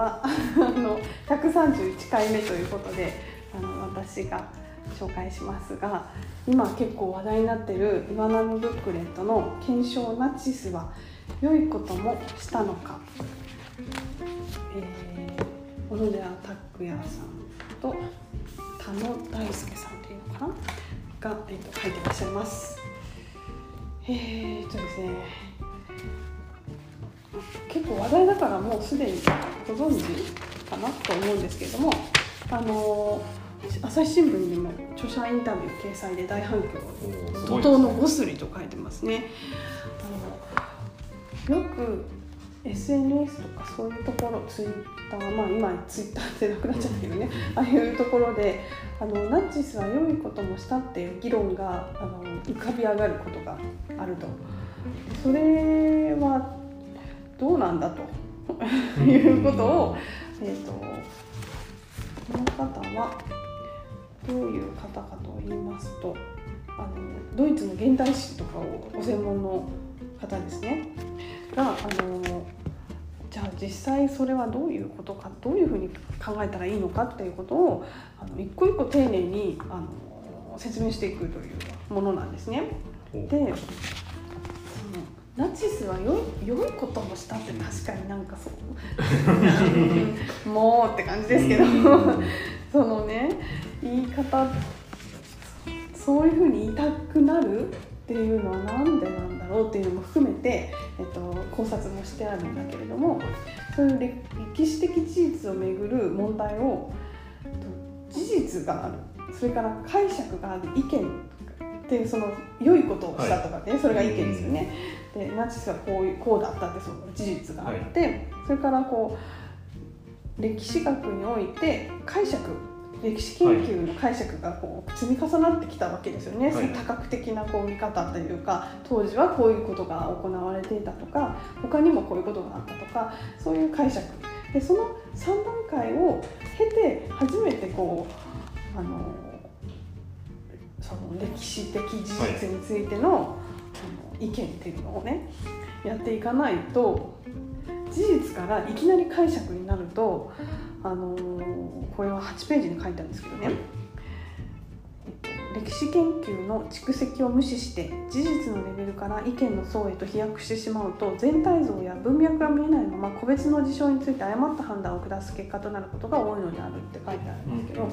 はあの131回目ということであの私が紹介しますが今結構話題になっている岩波ブックレットの「検証ナチスは良いこともしたのか」えー、小野寺拓也さんと田野大輔さんっていうのかな？が、えーと、書いてらっしゃいます。えー、っとですね結構話題だからもうすでにご存知かなと思うんですけれどもあの朝日新聞にも著者インタビュー掲載で大反響。怒涛のゴスリと書いてますね。あのよく SNS とかそういうところツイッターまあ今ツイッターってなくなっちゃったけどね、ああいうところであのナチスは良いこともしたっていう議論があの浮かび上がることがあると。それはどうなんだと。いうことを、えーと、この方はどういう方かと言いますとあのドイツの現代史とかをご専門の方ですね。があのじゃあ実際それはどういうことかどういうふうに考えたらいいのかっていうことをあの一個一個丁寧にあの説明していくというものなんですね。でナチスは良い良いこともしたって確かになんかそう。もうって感じですけど。そのね言い方そういうふうに言いたくなるっていうのは何でなんだろうっていうのも含めて、えっと、考察もしてあるんだけれどもそういう歴史的事実をめぐる問題を事実がある。それから解釈がある意見っていうその良いことをしたとかね、はい、それが意見ですよね。でナチスはこういうこうだったってその事実があって、はい、それからこう歴史学において解釈歴史研究の解釈がこう積み重なってきたわけですよね、はい、多角的なこう見方というか当時はこういうことが行われていたとか他にもこういうことがあったとかそういう解釈。でその3段階を経て初めてこうあのその歴史的事実についての,、意見っていうのをねやっていかないと事実からいきなり解釈になるとあのー、これは8ページに書いてあるんですけどね、歴史研究の蓄積を無視して事実のレベルから意見の層へと飛躍してしまうと全体像や文脈が見えないまま個別の事象について誤った判断を下す結果となることが多いのであるって書いてあるんですけど、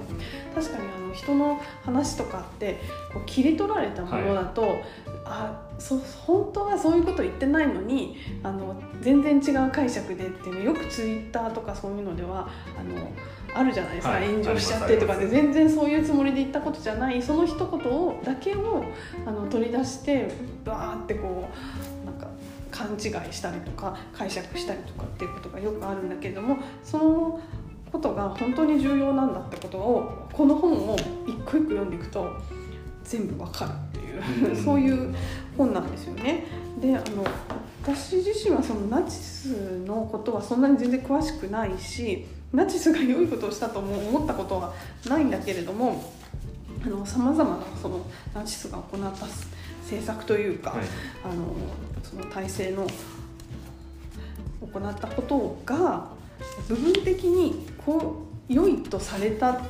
確かにあの人の話とかってこう切り取られたものだと、はい、あそ本当はそういうこと言ってないのにあの全然違う解釈でっていうのよくツイッターとかそういうのではあのあるじゃないですか、はい、炎上しちゃってとかで全然そういうつもりで言ったことじゃないその一言をだけをあの取り出してバーってこうなんか勘違いしたりとか解釈したりとかっていうことがよくあるんだけれどもそのことが本当に重要なんだってことをこの本を一個一個読んでいくと全部わかるっていう そういう本なんですよね。であの私自身はそのナチスのことはそんなに全然詳しくないしナチスが良いことをしたとも思ったことはないんだけれどもさまざまなそのナチスが行った政策というか、はい、あのその体制の行ったことが部分的にこう良いとされた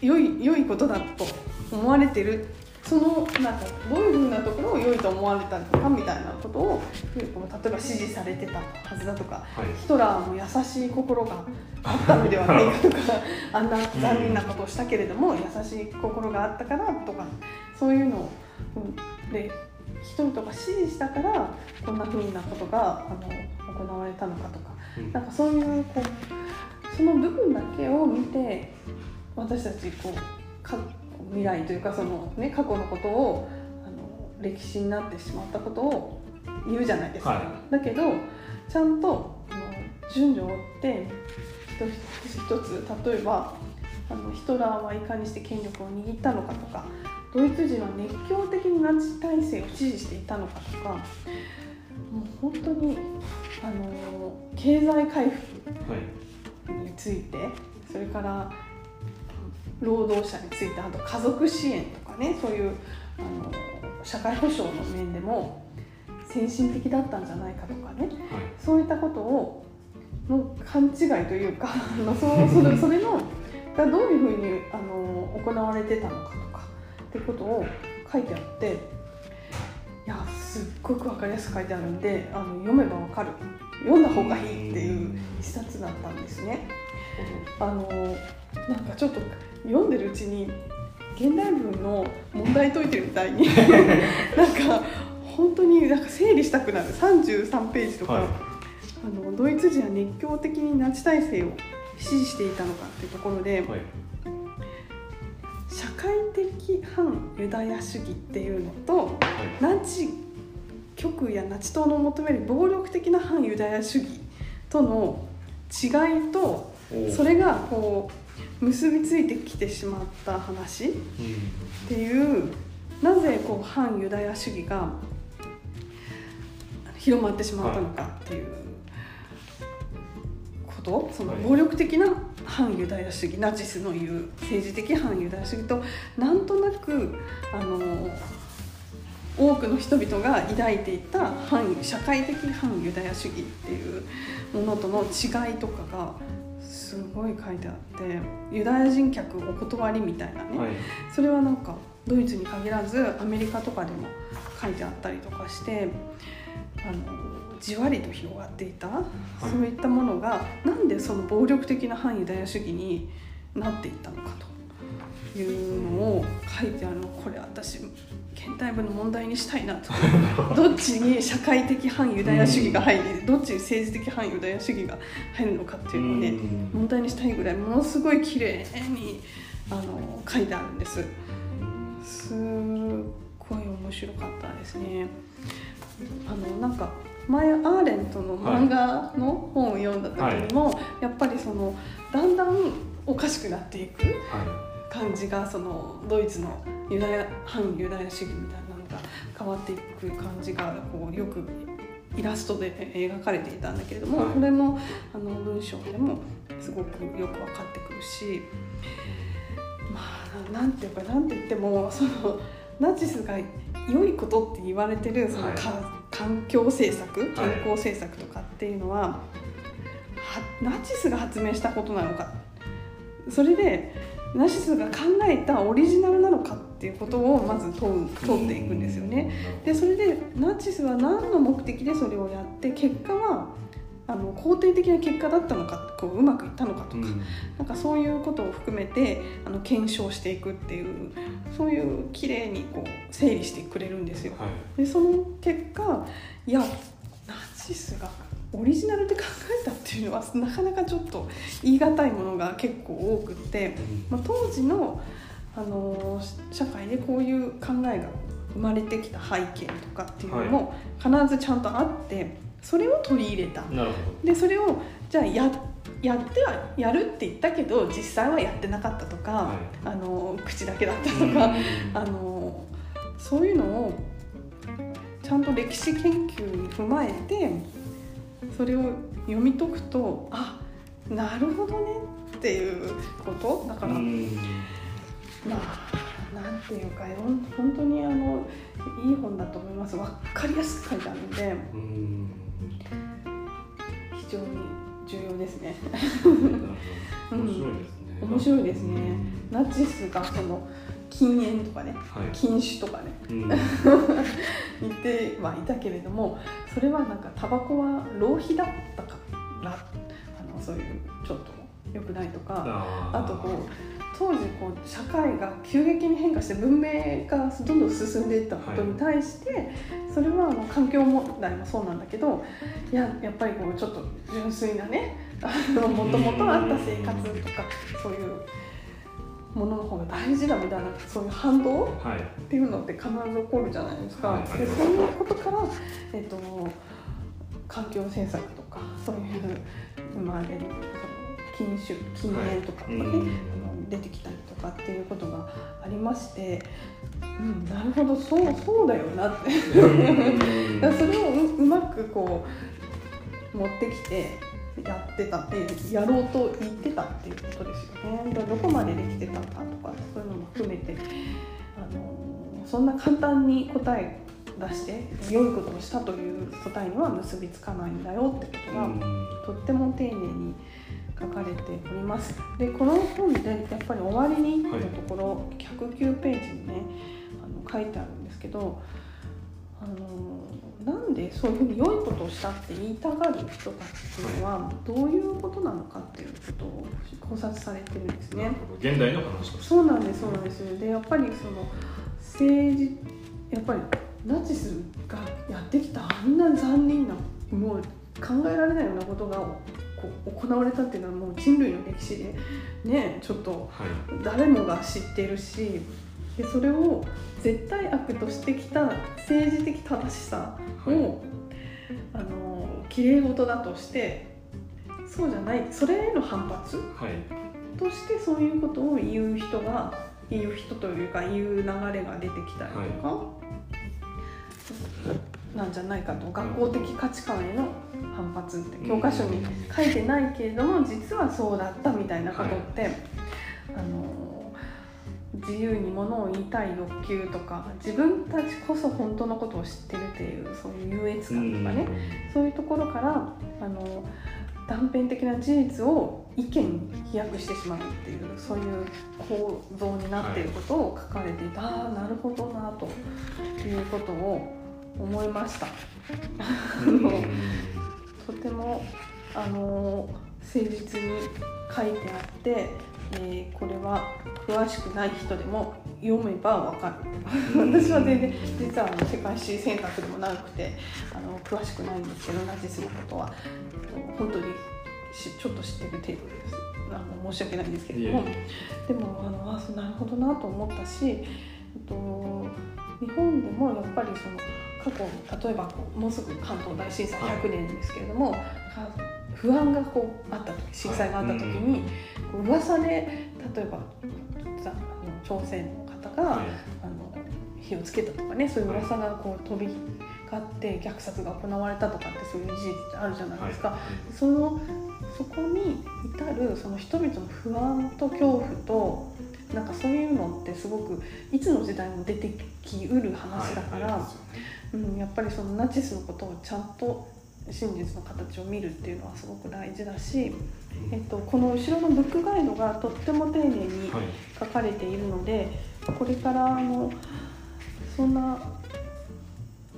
良い良いことだと思われてるそのなんかどういうふうなところを良いと思われたのかみたいなことを例えば支持されてたはずだとか、はい、ヒトラーも優しい心があったのではないかとかあんな残念なことをしたけれども、優しい心があったからとかそういうのを、うん、で人々が支持したからこんなふうなことがあの行われたのかとか、うん、なんかそういうこうその部分だけを見て私たちこうか未来というかその、ね、過去のことをあの歴史になってしまったことを言うじゃないですか、はい、だけどちゃんとあの順序を追って一つ一つ例えばあのヒトラーはいかにして権力を握ったのかとかドイツ人は熱狂的にナチ体制を支持していたのかとかもう本当にあの経済回復について、はい、それから労働者についてあと家族支援とかねそういうあの社会保障の面でも先進的だったんじゃないかとかね、はい、そういったことをの勘違いというか あのそうそれそれのがどういうふうにあの行われてたのかとかってことを書いてあっていやすっごく分かりやすく書いてあるんであの読めば分かる。読んだ方がいいっていう一冊だったんですね。あのなんかちょっと読んでるうちに現代文の問題解いてるみたいに。なんか本当になんか整理したくなる。33ページとか、はい。あのドイツ人は熱狂的にナチ体制を支持していたのかっていうところで、はい。社会的反ユダヤ主義っていうのとはい。ナチ極右やナチ党の求める暴力的な反ユダヤ主義との違いとそれがこう結びついてきてしまった話。っうんていうなぜこう反ユダヤ主義が広まってしまったのかっていうこと。そのはい。暴力的な反ユダヤ主義ナチスの言う政治的反ユダヤ主義となんとなくあの多くの人々が抱いていた反社会的反ユダヤ主義っていうものとの違いとかがすごい書いてあってユダヤ人客お断りみたいなね、はい。それはなんかドイツに限らずアメリカとかでも書いてあったりとかしてあのじわりと広がっていた、そういったものがなんでその暴力的な反ユダヤ主義になっていったのかというのを書いてあるの。これ私現代文の問題にしたいなとどっちに社会的反ユダヤ主義が入りどっちに政治的反ユダヤ主義が入るのかっていうのをねうん。問題にしたいぐらいものすごい綺麗にあの書いてあるんです。すっごい面白かったですね。あのなんか前アーレントの漫画の本を読んだ時にも、やっぱりそのだんだんおかしくなっていく。は感じがそのドイツのユダヤ反ユダヤ主義みたいなのが変わっていく感じがこうよくイラストで描かれていたんだけれども、はい。これのあの文章でもすごくよく分かってくるしまあななんていうかなんて言ってもそのナチスが良いことって言われてるその、はい。か環境政策はい。健康政策とかっていうのは、はナチスが発明したことなのか。それでナチスが考えたオリジナルなのかっていうことをまず問う問っていくんですよね。でそれでナチスは何の目的でそれをやって結果はあの肯定的な結果だったのかこううまくいったのかとか、うんなんかそういうことを含めてあの検証していくっていうそういう綺麗にこう整理してくれるんですよ。はいでその結果いやナチスがオリジナルで考えたっていうのはなかなかちょっと言い難いものが結構多くって、まあ、当時の、あのー社会でこういう考えが生まれてきた背景とかっていうのも必ずちゃんとあってそれを取り入れた。でそれをじゃあややってはやるって言ったけど実際はやってなかったとか、はい。あの口だけだったどとか、うん。あのそういうのをちゃんと歴史研究に踏まえてそれを読み解くとあなるほどねっていうこと？だから、うん。まあなんていうか本当にあのいい本だと思います。分かりやすく書いてあるんで。うん。非常に重要ですね。ですね。面白いですね。ナチスがその禁煙とかねはい。禁酒とかね。うん。言ってはいたけれどもそれはなんかタバコは浪費だったからあのそういうちょっと良くないとかああとこう当時こう社会が急激に変化して文明がどんどん進んでいったことに対して、それはあの環境問題もそうなんだけどいややっぱりこうちょっと純粋なねもともとあった生活とかそういうものの方が大事だみたいなそういう反動はい。っていうのって必ず起こるじゃないですか。はい。でそういうことから、えっと環境政策とかそういう生まれるその禁酒禁煙とかがね、はい出てきたりとかっていうことがありまして、うん、なるほどそうそうだよなって。それをううまくこう持ってきてやってたってやろうと言ってたっていうことですよね。どこまでできてたかとかそういうのも含めて、あのそんな簡単に答え出して良いことをしたという答えには結びつかないんだよってことが、とっても丁寧に書かれております。でこの本でやっぱり終わりにのところ、はい、109ページにねあの書いてあるんですけどあのなんでそういうふうに良いことをしたって言いたがる人たちっていうのはどういうことなのかっていうことを考察されてるんですね。現代の話そうなんです。そうなんですでやっぱりその政治やっぱりナチスがやってきたあんな残忍なもう考えられないようなことがこう行われたっていうのはもう人類の歴史でねちょっと誰もが知ってるし、でそれを絶対悪としてきた政治的正しさを、はい、あのきれい事だとしてそうじゃないそれへの反発、はい、としてそういうことを言う人が言う人というか言う流れが出てきたりとか、はい、なんじゃないかと学校的価値観への反発って教科書に書いてないけれども実はそうだったみたいなことって、あの自由にものを言いたい欲求とか自分たちこそ本当のことを知ってるっていうそういう優越感とかね、そういうところからあの断片的な事実を意見に飛躍してしまうっていうそういう構造になっていることを書かれていた、はい、ああなるほどなということを思いました。とてもあの誠実に書いてあってえー、これは詳しくない人でも読めばわかる。私は全然実はあの世界史選択でもなくてあの詳しくないんですけどナチスのことは。本当にちょっと知ってる程度です。あの申し訳ないんですけれども。でもあのあなるほどなと思ったし、と、日本でもやっぱりその過去例えばもうすぐ関東大震災100年ですけれども、不安がこうあった時震災があった時に、こう噂で例えば朝鮮の方が、あの火をつけたとかねそういう噂がこう飛び交って虐殺が行われたとかってそういう事実ってあるじゃないですか。そのそこに至るその人々の不安と恐怖となんかそういうのってすごくいつの時代も出てきうる話だから、はい、うん、やっぱりそのナチスのことをちゃんと真実の形を見るっていうのはすごく大事だし、えっと、この後ろのブックガイドがとっても丁寧に書かれているので、はい、これからあのそんな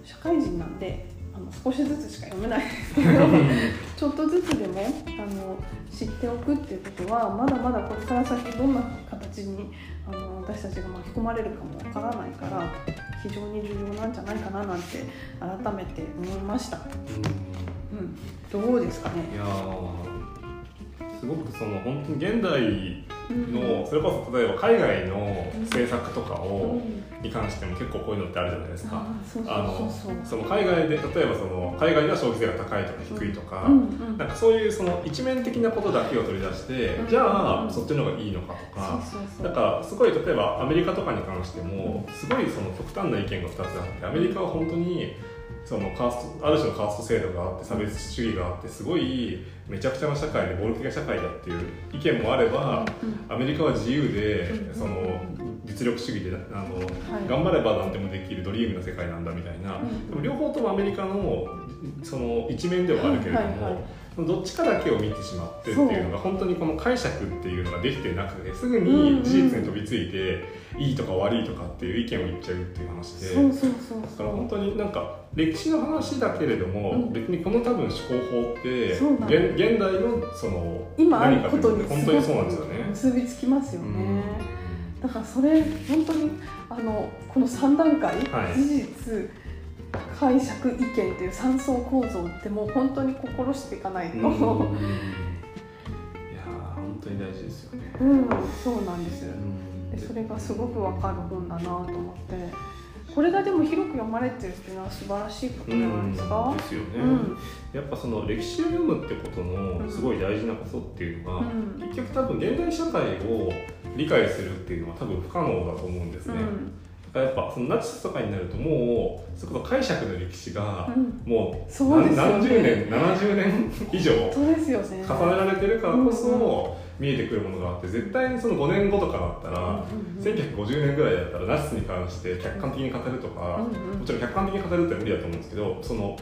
社会人なんであの少しずつしか読めない。ですけどちょっとずつでもあの知っておくっていうことはまだまだこれから先どんな形にあの私たちが巻き込まれるかもわからないから非常に重要なんじゃないかななんて改めて思いました。うん、うん、どうですかね。いやすごくその本当に現代の、それこそ例えば海外の政策とかを、に関しても結構こういうのってあるじゃないですか。あのその海外で例えばその海外では消費税が高いとか低いとか、なんかそういうその一面的なことだけを取り出して、じゃあそっちの方がいいのかとか、だからすごい例えばアメリカとかに関してもすごいその極端な意見が2つあってアメリカは本当にそのカーストある種のカースト制度があって差別主義があってすごいめちゃくちゃな社会で暴力的な社会だっていう意見もあれば、アメリカは自由で、その実力主義であの、頑張れば何でもできるドリームな世界なんだみたいな、でも両方ともアメリカのその一面ではあるけれども。どっちかだけを見てしまってっていうのが本当にこの解釈っていうのができてなくてすぐに事実に飛びついていいとか悪いとかっていう意見を言っちゃうっていう話で。だから本当になんか歴史の話だけれども、別にこの多分思考法って現現代のその今あることに本当にそうなんですよね。結びつきますよね、だからそれ本当にあのこの3段階、はい、事実解釈意見っていう3層構造ってもう本当に心していかないと、いや本当に大事ですよね。うんそうなんです、でそれがすごくわかる本だなと思ってこれがでも広く読まれてるっていうのは素晴らしいことじゃないですか、ですよね、うん、やっぱその歴史を読むってことのすごい大事なことっていうのが、うん、結局多分現代社会を理解するっていうのは多分不可能だと思うんですね、うん。やっぱそのナチスとかになるともうそこの解釈の歴史がもう何,、何十年70年以上重ねられてるからこそ、見えてくるものがあって絶対にその5年後とかだったら、1950年ぐらいだったらナチスに関して客観的に語るとか、もちろん客観的に語るって無理だと思うんですけどその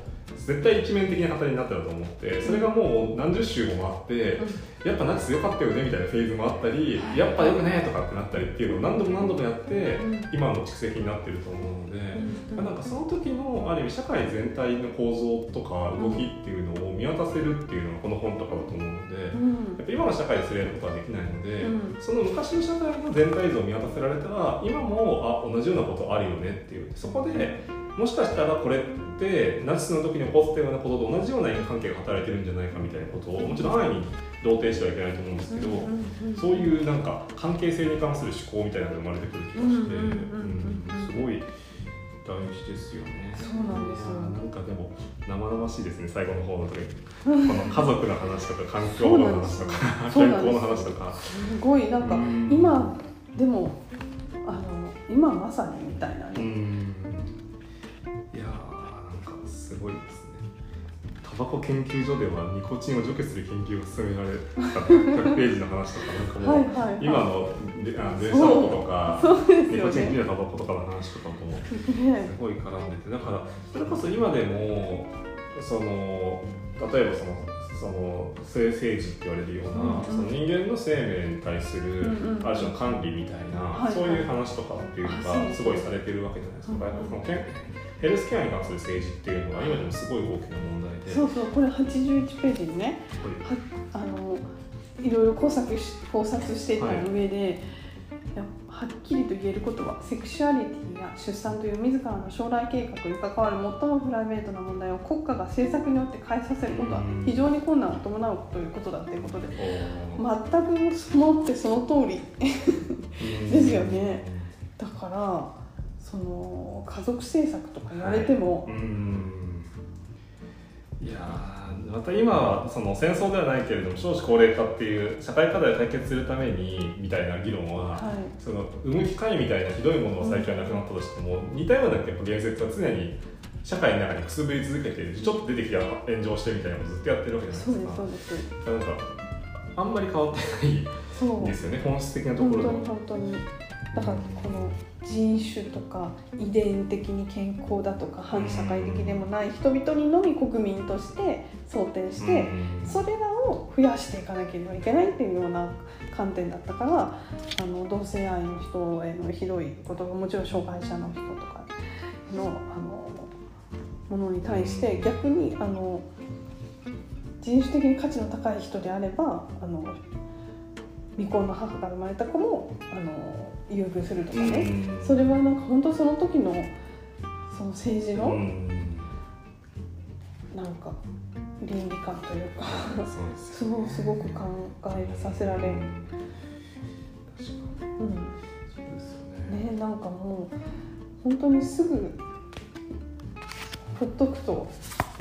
絶対一面的な語りになったらと思ってそれがもう何十週も回って、やっぱナチス良かったよねみたいなフェーズもあったり、やっぱよくねとかってなったりっていうのを何度も何度もやって、今の蓄積になってると思うので、うん、なんかその時のある意味社会全体の構造とか動きっていうのを見渡せるっていうのがこの本とかだと思うので、やっぱ今の社会ですれることはできないので、その昔の社会の全体像を見渡せられたら今もあ同じようなことあるよねっていうそこでもしかしたらこれってナチスの時に起こったようなことと同じような因果関係が働いてるんじゃないかみたいなことをもちろん安易に同定してはいけないと思うんですけど、そういうなんか関係性に関する思考みたいなのが生まれてくる気がして、うんすごい大事ですよね。そうなんですよ。なんかでも生々しいですね。最後の方の時、この家族の話とか環境の話とか健康の話とか。すごいなんか今でもあの今まさにみたいなね。バコ研究所ではニコチンを除去する研究を進められた100ページの話とかなんかもう、今の電車とか、ね、ニコチン切れタバコとかの話とかもすごい絡んでてだからそれこそ今でもその例えばそのその性政治って言われるような、その人間の生命に対する、ある種の管理みたいな、そういう話とかっていうかすごいされてるわけじゃないですか。ヘルスケアに関する政治っていうのは今でもすごい大きな問題で。そうそうこれ81ページにねはあのいろいろ考察し考察していた上で、はい、はっきりと言えることはセクシュアリティや出産という自らの将来計画に関わる最もプライベートな問題を国家が政策によって変えさせることは非常に困難を伴うということだということで全くもってその通り。ですよね。だからその家族政策とか言われても、はい、いやまた今はその戦争ではないけれども少子高齢化っていう社会課題を解決するためにみたいな議論は、はい、その産む機会みたいなひどいものは最近はなくなったとしても、うん、似たようなやっぱ言説は常に社会の中にくすぶり続けてちょっと出てきた炎上してみたいなことずっとやってるわけじゃないですか。そうですそうです。なんかあんまり変わってないですよね本質的なところ本当に本当に。だからこの人種とか遺伝的に健康だとか反社会的でもない人々にのみ国民として想定してそれらを増やしていかなければいけないっていうような観点だったからあの同性愛の人へのひどいことがもちろん障害者の人とかのあのものに対して逆にあの人種的に価値の高い人であればあの未婚の母から生まれた子もあの優遇するとかね、うん、それはなんか本当その時のその政治の、うん、なんか倫理観というかそうすごく考えさせられる。うん、ね。なんかもう本当にすぐほっとくと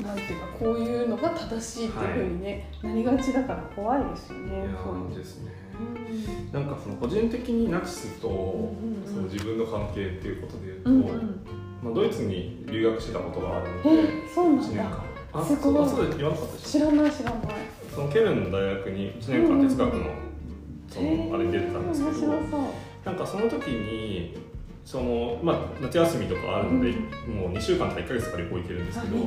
なんていうかこういうのが正しいっていうふうにね、はい、なりがちだから怖いですよね。そうですねなんかその個人的にナチスとその自分の関係っていうことでいうと、まあ、ドイツに留学してたことがあるので、そうなんだ。あすごい。そうです言わなかった知らない知らない。そのケルンの大学に1年間哲学のそのあれに出てたんですけどなんかその時にそのまあ、夏休みとかあるので、うん、もう2週間とか1か月とか旅行行けるんですけど、ね、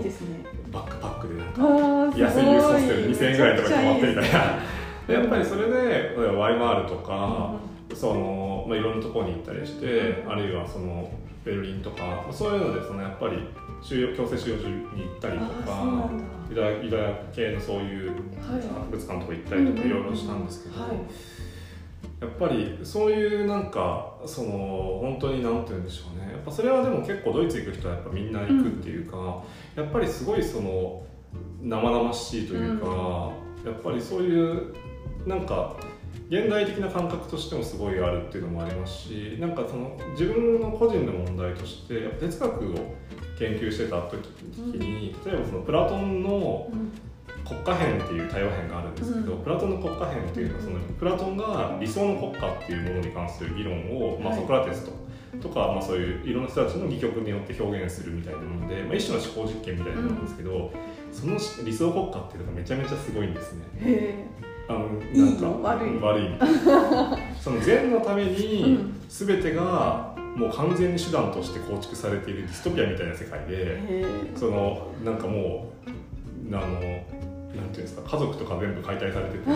バックパックでなんか安いユースホステル2000円ぐらいとか泊まってみたいなでやっぱりそれでワイマールとか、うん、そのまあ、いろんなところに行ったりして、あるいはそのベルリンとかそういうのでそのやっぱり収容強制収容所に行ったりとかユダユダヤ系のそういう博物館とか行ったりとかいろいろしたんですけど、はい、やっぱりそういうなんかその本当に何て言うんでしょうね。やっぱそれはでも結構ドイツ行く人はやっぱみんな行くっていうか、うん、やっぱりすごいその生々しいというか、うん、やっぱりそういうなんか現代的な感覚としてもすごいあるっていうのもありますしなんかその自分の個人の問題として哲学を研究してた時に、例えばそのプラトンの国家編っていう対話編があるんですけど、うん、プラトンの国家編っていうのはそのプラトンが理想の国家っていうものに関する議論を、まあ、ソクラテスと。とか、まあ、そういういろんな人たちの戯曲によって表現するみたいなもので、まあ、一種の思考実験みたいなものなんですけど、その理想国家っていうのがめちゃめちゃすごいんですね。あのなんか悪い悪い その善のために全てがもう完全に手段として構築されているディストピアみたいな世界でそのなんかもうあのなんていうんですか家族とか全部解体されてて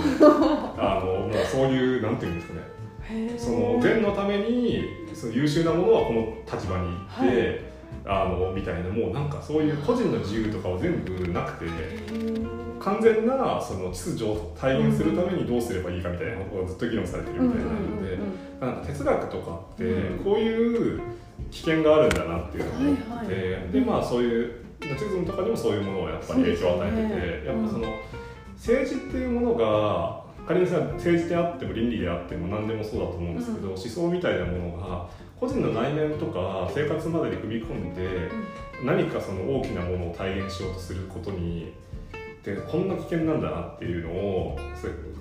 あのもうそういうなんていうんですかね。その善のためにその優秀なものはこの立場に行って、はい、あのみたいなもうなんかそういう個人の自由とかは全部なくて。完全なその秩序を体現するためにどうすればいいかみたいなことがずっと議論されてるみたいなので、なんか哲学とかってこういう危険があるんだなっていうのを思って、でまあそういうナチズムとかにもそういうものをやっぱり影響を与えてて、やっぱその政治っていうものが仮にさ政治であっても倫理であっても何でもそうだと思うんですけど、思想みたいなものが個人の内面とか生活までに踏み込んで、何かその大きなものを体現しようとすることにでこんな危険なんだなっていうのを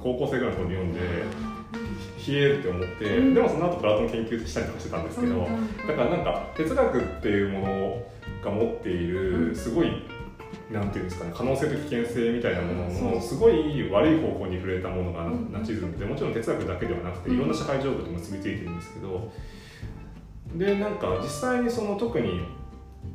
高校生ぐらいの頃に読んで冷えるって思って、でもその後プラトン研究したりとかしてたんですけど、だからなんか哲学っていうものが持っているすごいなんていうんですかね可能性と危険性みたいなもののすごい悪い方向に触れたものがナチズムでもちろん哲学だけではなくていろんな社会状況と結びついてるんですけどでなんか実際にその特に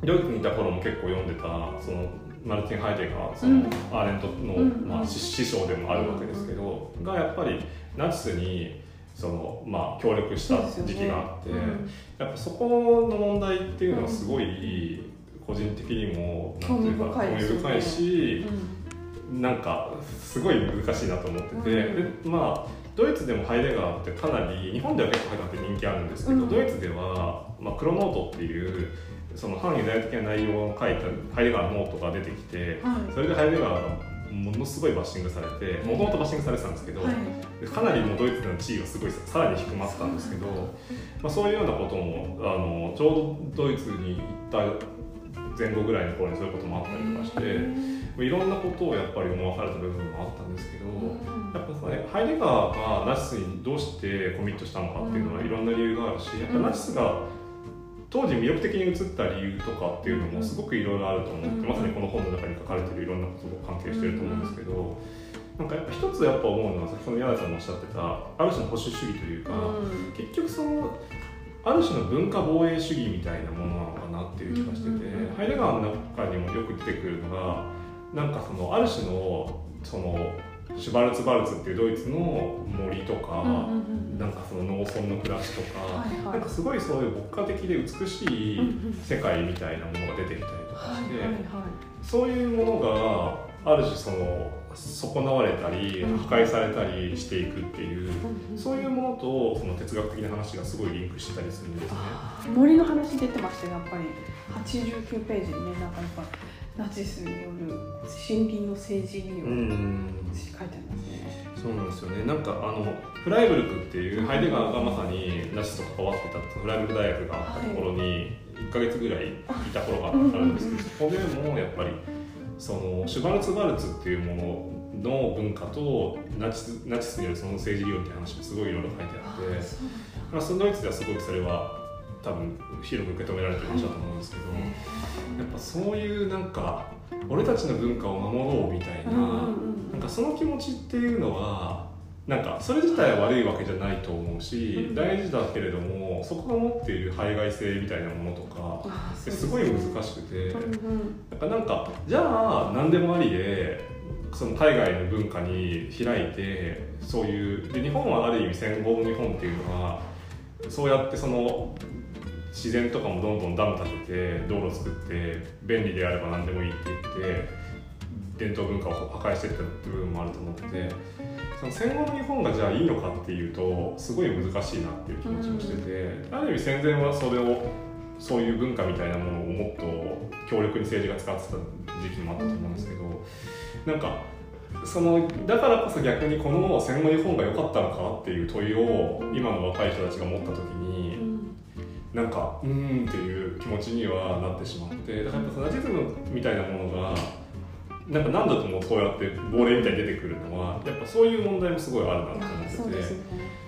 ドイツにいた頃も結構読んでたそのマルティン・ハイデガーその、アーレントの、まあ、師匠でもあるわけですけど、がやっぱりナチスにその、まあ、協力した時期があって、やっぱそこの問題っていうのはすごい個人的にも興味深い深いし、なんかすごい難しいなと思ってて、でまあドイツでもハイデガーってかなり日本では結構ハイデガーって人気あるんですけど、ドイツでは、まあ、黒ノートっていうその反ユダヤ的な内容を書いたハイデガーのノートが出てきて、はい、それでハイデガーがものすごいバッシングされてもともとバッシングされてたんですけど、はい、かなりもうドイツでの地位がすごいさらに低まったんですけど、まあ、そういうようなこともあのちょうどドイツに行った前後ぐらいの頃にそういうこともあったりとかして。いろんなことをやっぱり思わされた部分もあったんですけど、やっぱね、ハイデガーがナチスにどうしてコミットしたのかっていうのはいろんな理由があるしやっぱナチスが当時魅力的に映った理由とかっていうのもすごくいろいろあると思って、まさにこの本の中に書かれてるいろんなことと関係してると思うんですけど、なんかやっぱ一つやっぱ思うのは先ほど柳さんもおっしゃってたある種の保守主義というか、結局そのある種の文化防衛主義みたいなものなのかなっていう気がしてて、ハイデガーの中にもよく出てくるのがなんかそのある種のそのシュバルツバルツっていうドイツの森とか、なんかその農村の暮らしとか、はいはい、なんかすごいそういう牧歌的で美しい世界みたいなものが出てきたりとかして、そういうものがある種その損なわれたり破壊されたりしていくっていう、そういうものとその哲学的な話がすごいリンクしてたりするんですね。森の話出てましたやっぱり。89ページにねなんかやっぱナチスによる森林の政治による、書いてありますね。そうなんですよね。なんかあのフライブルクっていうハイデガーがまさにナチスと関わってたフライブルク大学があったところに1か月ぐらいいた頃があるんですけど、そこでもやっぱりそのシュバルツバルツっていうものの文化とナチスナチスによるその政治理論っていう話もすごいいろいろ書いてあって、まあ、そのドイツではすごくそれは多分広く受け止められてる話だと思うんですけど、やっぱそういうなんか俺たちの文化を守ろうみたいな,、なんかその気持ちっていうのはなんかそれ自体は悪いわけじゃないと思うし、大事だけれどもそこが持っている排外性みたいなものとかすごい難しくて、なんかなんかじゃあ何でもありでその海外の文化に開いてそういうで日本はある意味戦後の日本っていうのはそうやってその自然とかもどんどんダム建てて道路作って便利であれば何でもいいって言って伝統文化を破壊していった部分もあると思っててその戦後の日本がじゃあいいのかっていうとすごい難しいなっていう気持ちもしてて、ある意味戦前はそれをそういう文化みたいなものをもっと強力に政治が使ってた時期もあったと思うんですけどなんかそのだからこそ逆にこの戦後日本が良かったのかっていう問いを今の若い人たちが持った時になんかうーんっていう気持ちにはなってしまってだからやっぱナチズムみたいなものがなんか何度ともこうやって亡霊みたいに出てくるのはやっぱそういう問題もすごいあるなと思ってて、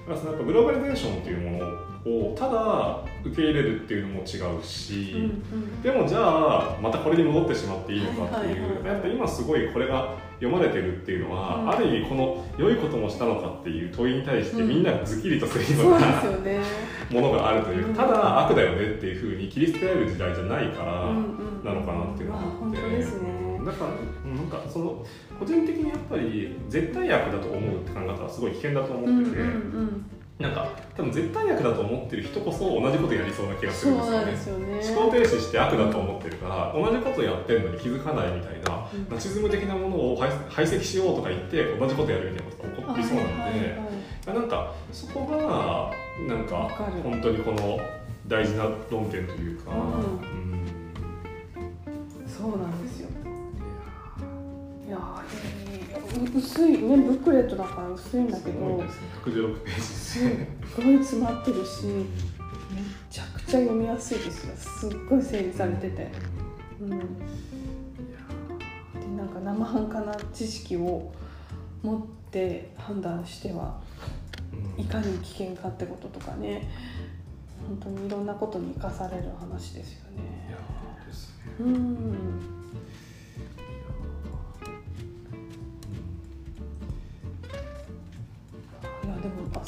だからそのやっぱグローバリゼーションっていうものをただ受け入れるっていうのも違うし、うんうん、でもじゃあまたこれに戻ってしまっていいのかっていう、はいはいはい、やっぱ今すごいこれが読まれてるっていうのは、うん、ある意味この良いこともしたのかっていう問いに対してみんながズキリとするような、うんね、ものがあるという、ただ悪だよねっていうふうに切り捨てられる時代じゃないからなのかなっていうのがあって。本当ですねだからなんかその個人的にやっぱり絶対悪だと思うって考え方はすごい危険だと思ってて、うんうんうん。なんか多分絶対悪だと思ってる人こそ同じことやりそうな気がするんですよね、ね、思考停止して悪だと思ってるから、同じことやってるのに気づかないみたいな、うん、ナチズム的なものを排斥しようとか言って同じことやるみたいなことが起こりそうなんで、はいはいはい、なんかそこがなんか本当にこの大事な論点というか、うん、うん、そうなんですよいや薄いねブックレットだから薄いんだけどす、116ページすごい詰まってるしめちゃくちゃ読みやすいですよ。すっごい整理されてて。うん。でなんか生半可な知識を持って判断してはいかに危険かってこととかね。本当にいろんなことに生かされる話ですよね。いやですね。うん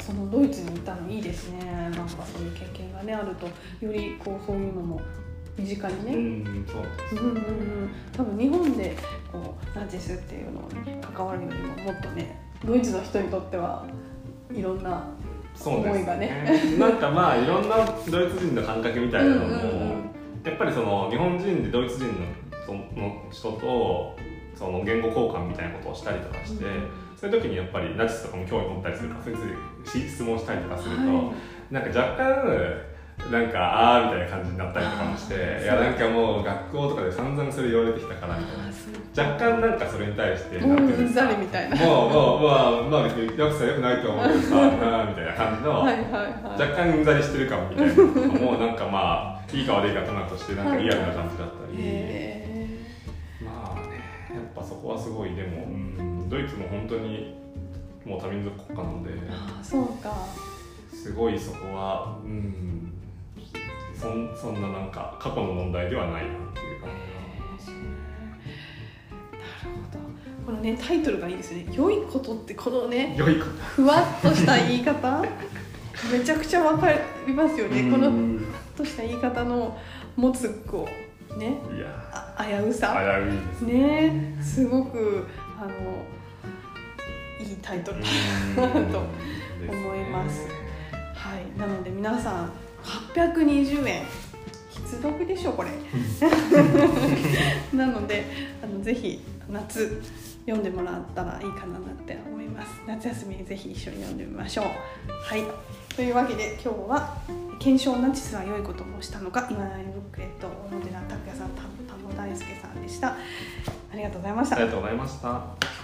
そのドイツにいたのいいですね。なんかそういう経験がねあるとよりこうそういうのも身近にね、うんそううんうん、多分日本でこうナチスっていうのに関わるよりももっとねドイツの人にとってはいろんな思いがね。ね。なんかまあいろんなドイツ人の感覚みたいなのも、うんうんうん、やっぱりその日本人でドイツ人のその人とその言語交換みたいなことをしたりとかして。うん。そういう時にやっぱりナチスとかも興味持ったりするからそいつ質問したりとかすると、はい、なんか若干なんかああみたいな感じになったりとかもしていやなんかもう学校とかで散々それ言われてきたからみたいな。若干なんかそれに対してなんていうんですか。もうもうまあまあ別によくさよくないと思うけどさなみたいな感じのはい、若干うんざりしてるかもみたいなもうなんかまあいいか悪いかとなとしてなんかリアルな感じだったり、まあねやっぱそこはすごい。でも、うんドイツも本当にもう多民族国家なので。あそうか。すごいそこはうん。そそんななんか過去の問題ではないなっていう感じがなるほど。このねタイトルがいいですね「良いこと」ってこのね良いこと。ふわっとした言い方？めちゃくちゃわかりますよね。このふわっとした言い方の持つこうねいや危うさ。危ういですね。ねすごくあのいいタイトルだな と思います。はい、なので皆さん820円必読でしょこれ。なのであのぜひ夏読んでもらったらいいかなって思います。夏休みにぜひ一緒に読んでみましょう。はい。というわけで今日は検証ナチスは良いこともしたのか今成ブックレット小野寺拓也さん田野大輔さんでした。ありがとうございました。ありがとうございました。